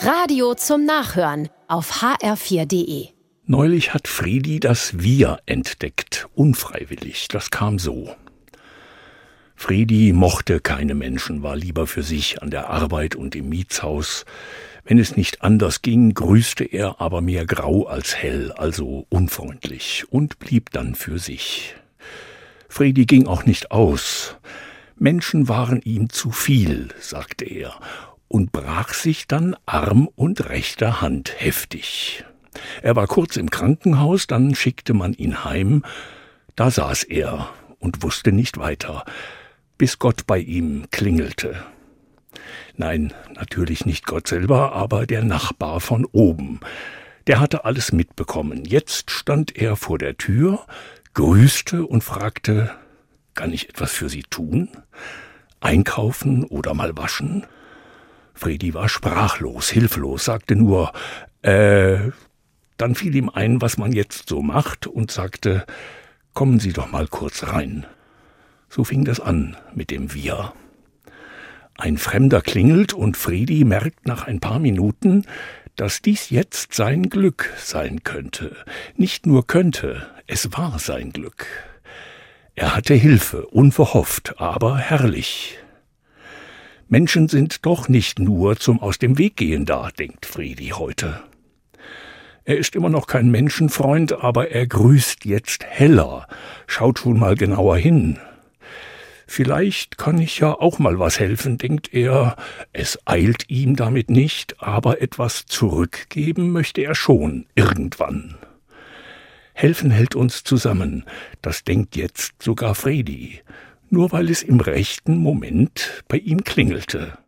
Radio zum Nachhören auf hr4.de. Neulich hat Friedi das Wir entdeckt, unfreiwillig. Das kam so. Friedi mochte keine Menschen, war lieber für sich an der Arbeit und im Mietshaus. Wenn es nicht anders ging, grüßte er aber mehr grau als hell, also unfreundlich, und blieb dann für sich. Friedi ging auch nicht aus. Menschen waren ihm zu viel, sagte er, und brach sich dann Arm und rechter Hand heftig. Er war kurz im Krankenhaus, dann schickte man ihn heim, da saß er und wusste nicht weiter, bis Gott bei ihm klingelte. Nein, natürlich nicht Gott selber, aber der Nachbar von oben. Der hatte alles mitbekommen. Jetzt stand er vor der Tür, grüßte und fragte, kann ich etwas für Sie tun? Einkaufen oder mal waschen? Fredi war sprachlos, hilflos, sagte nur, äh, dann fiel ihm ein, was man jetzt so macht, und sagte, kommen Sie doch mal kurz rein. So fing das an mit dem Wir. Ein Fremder klingelt und Fredi merkt nach ein paar Minuten, dass dies jetzt sein Glück sein könnte. Nicht nur könnte, es war sein Glück. Er hatte Hilfe, unverhofft, aber herrlich. Menschen sind doch nicht nur zum Aus dem Weg gehen da, denkt Friedi heute. Er ist immer noch kein Menschenfreund, aber er grüßt jetzt heller, schaut schon mal genauer hin. Vielleicht kann ich ja auch mal was helfen, denkt er. Es eilt ihm damit nicht, aber etwas zurückgeben möchte er schon, irgendwann. Helfen hält uns zusammen, das denkt jetzt sogar Fredi nur weil es im rechten Moment bei ihm klingelte.